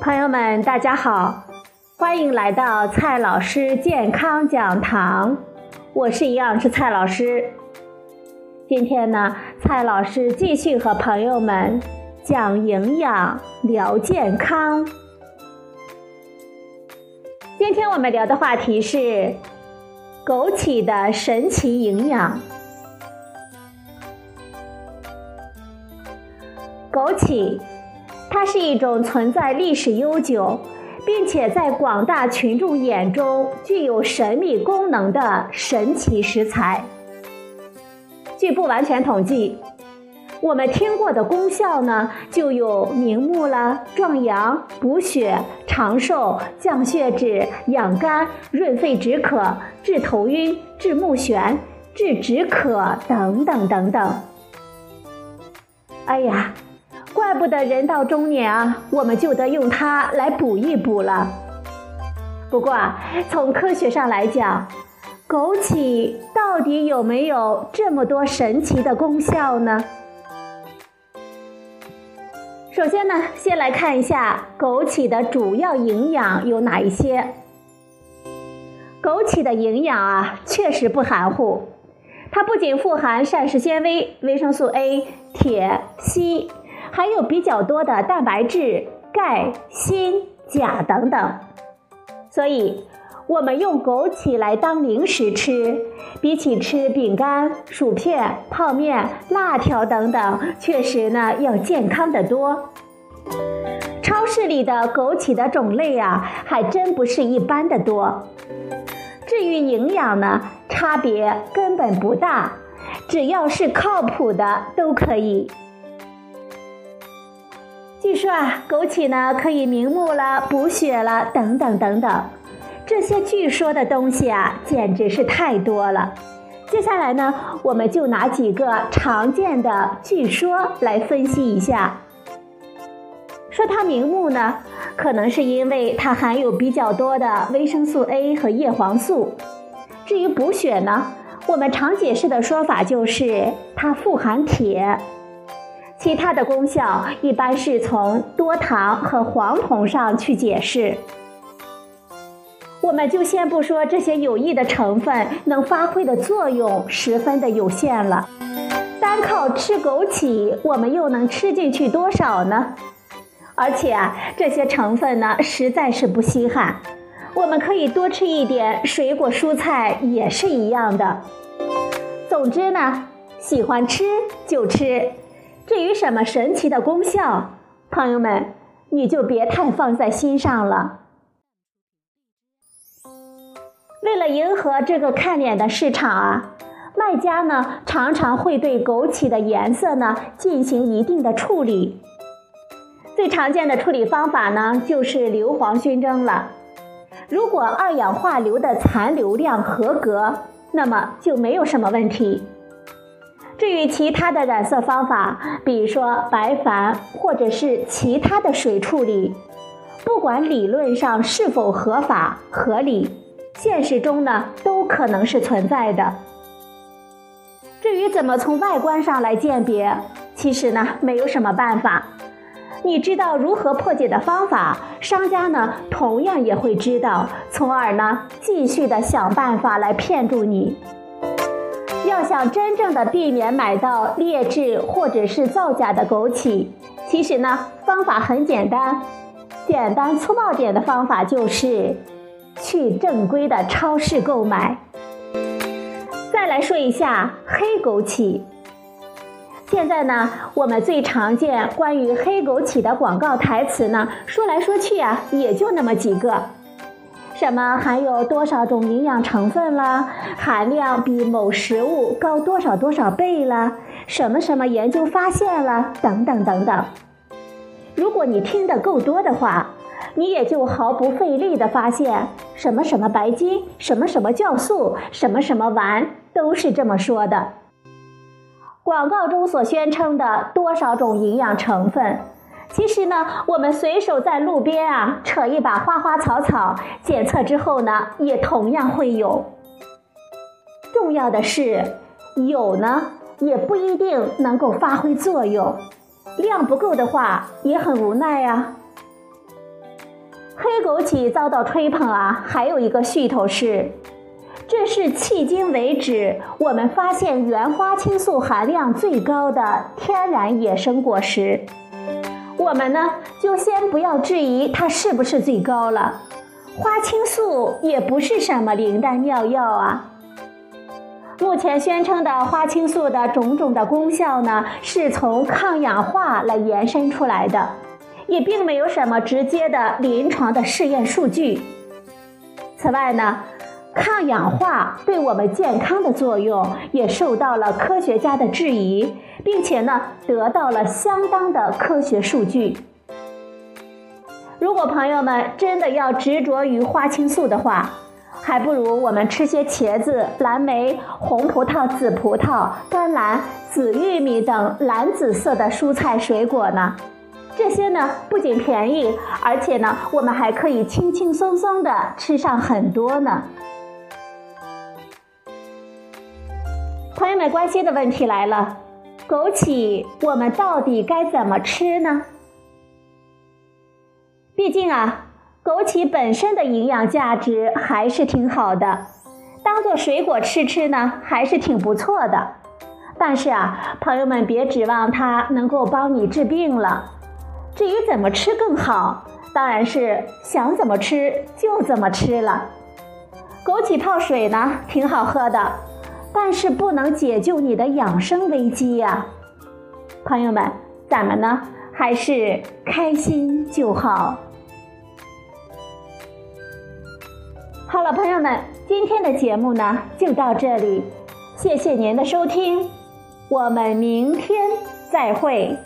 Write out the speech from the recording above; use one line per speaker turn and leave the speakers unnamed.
朋友们，大家好，欢迎来到蔡老师健康讲堂，我是营养师蔡老师。今天呢，蔡老师继续和朋友们讲营养、聊健康。今天我们聊的话题是枸杞的神奇营养。枸杞。它是一种存在历史悠久，并且在广大群众眼中具有神秘功能的神奇食材。据不完全统计，我们听过的功效呢，就有明目了、壮阳、补血、长寿、降血脂、养肝、润肺止渴、治头晕、治目眩、治止渴等等等等。哎呀！怪不得人到中年啊，我们就得用它来补一补了。不过，从科学上来讲，枸杞到底有没有这么多神奇的功效呢？首先呢，先来看一下枸杞的主要营养有哪一些。枸杞的营养啊，确实不含糊，它不仅富含膳食纤维、维生素 A、铁、硒。还有比较多的蛋白质、钙、锌、钾等等，所以我们用枸杞来当零食吃，比起吃饼干、薯片、泡面、辣条等等，确实呢要健康的多。超市里的枸杞的种类啊，还真不是一般的多。至于营养呢，差别根本不大，只要是靠谱的都可以。据说啊，枸杞呢可以明目了、补血了，等等等等。这些据说的东西啊，简直是太多了。接下来呢，我们就拿几个常见的据说来分析一下。说它明目呢，可能是因为它含有比较多的维生素 A 和叶黄素。至于补血呢，我们常解释的说法就是它富含铁。其他的功效一般是从多糖和黄酮上去解释。我们就先不说这些有益的成分能发挥的作用十分的有限了，单靠吃枸杞，我们又能吃进去多少呢？而且啊，这些成分呢实在是不稀罕，我们可以多吃一点水果蔬菜也是一样的。总之呢，喜欢吃就吃。至于什么神奇的功效，朋友们，你就别太放在心上了。为了迎合这个看脸的市场啊，卖家呢常常会对枸杞的颜色呢进行一定的处理。最常见的处理方法呢就是硫磺熏蒸了。如果二氧化硫的残留量合格，那么就没有什么问题。至于其他的染色方法，比如说白矾或者是其他的水处理，不管理论上是否合法合理，现实中呢都可能是存在的。至于怎么从外观上来鉴别，其实呢没有什么办法。你知道如何破解的方法，商家呢同样也会知道，从而呢继续的想办法来骗住你。要想真正的避免买到劣质或者是造假的枸杞，其实呢方法很简单，简单粗暴点的方法就是去正规的超市购买。再来说一下黑枸杞，现在呢我们最常见关于黑枸杞的广告台词呢，说来说去啊也就那么几个。什么含有多少种营养成分啦？含量比某食物高多少多少倍啦？什么什么研究发现了？等等等等。如果你听得够多的话，你也就毫不费力的发现什么什么白金，什么什么酵素，什么什么丸，都是这么说的。广告中所宣称的多少种营养成分。其实呢，我们随手在路边啊扯一把花花草草，检测之后呢，也同样会有。重要的是，有呢也不一定能够发挥作用，量不够的话也很无奈啊。黑枸杞遭到吹捧啊，还有一个噱头是，这是迄今为止我们发现原花青素含量最高的天然野生果实。我们呢，就先不要质疑它是不是最高了，花青素也不是什么灵丹妙药啊。目前宣称的花青素的种种的功效呢，是从抗氧化来延伸出来的。也并没有什么直接的临床的试验数据。此外呢，抗氧化对我们健康的作用也受到了科学家的质疑，并且呢得到了相当的科学数据。如果朋友们真的要执着于花青素的话，还不如我们吃些茄子、蓝莓、红葡萄、紫葡萄、甘蓝、紫玉米等蓝紫色的蔬菜水果呢。这些呢不仅便宜，而且呢我们还可以轻轻松松的吃上很多呢。朋友们关心的问题来了，枸杞我们到底该怎么吃呢？毕竟啊，枸杞本身的营养价值还是挺好的，当做水果吃吃呢还是挺不错的。但是啊，朋友们别指望它能够帮你治病了。至于怎么吃更好，当然是想怎么吃就怎么吃了。枸杞泡水呢，挺好喝的，但是不能解救你的养生危机呀。朋友们，咱们呢还是开心就好。好了，朋友们，今天的节目呢就到这里，谢谢您的收听，我们明天再会。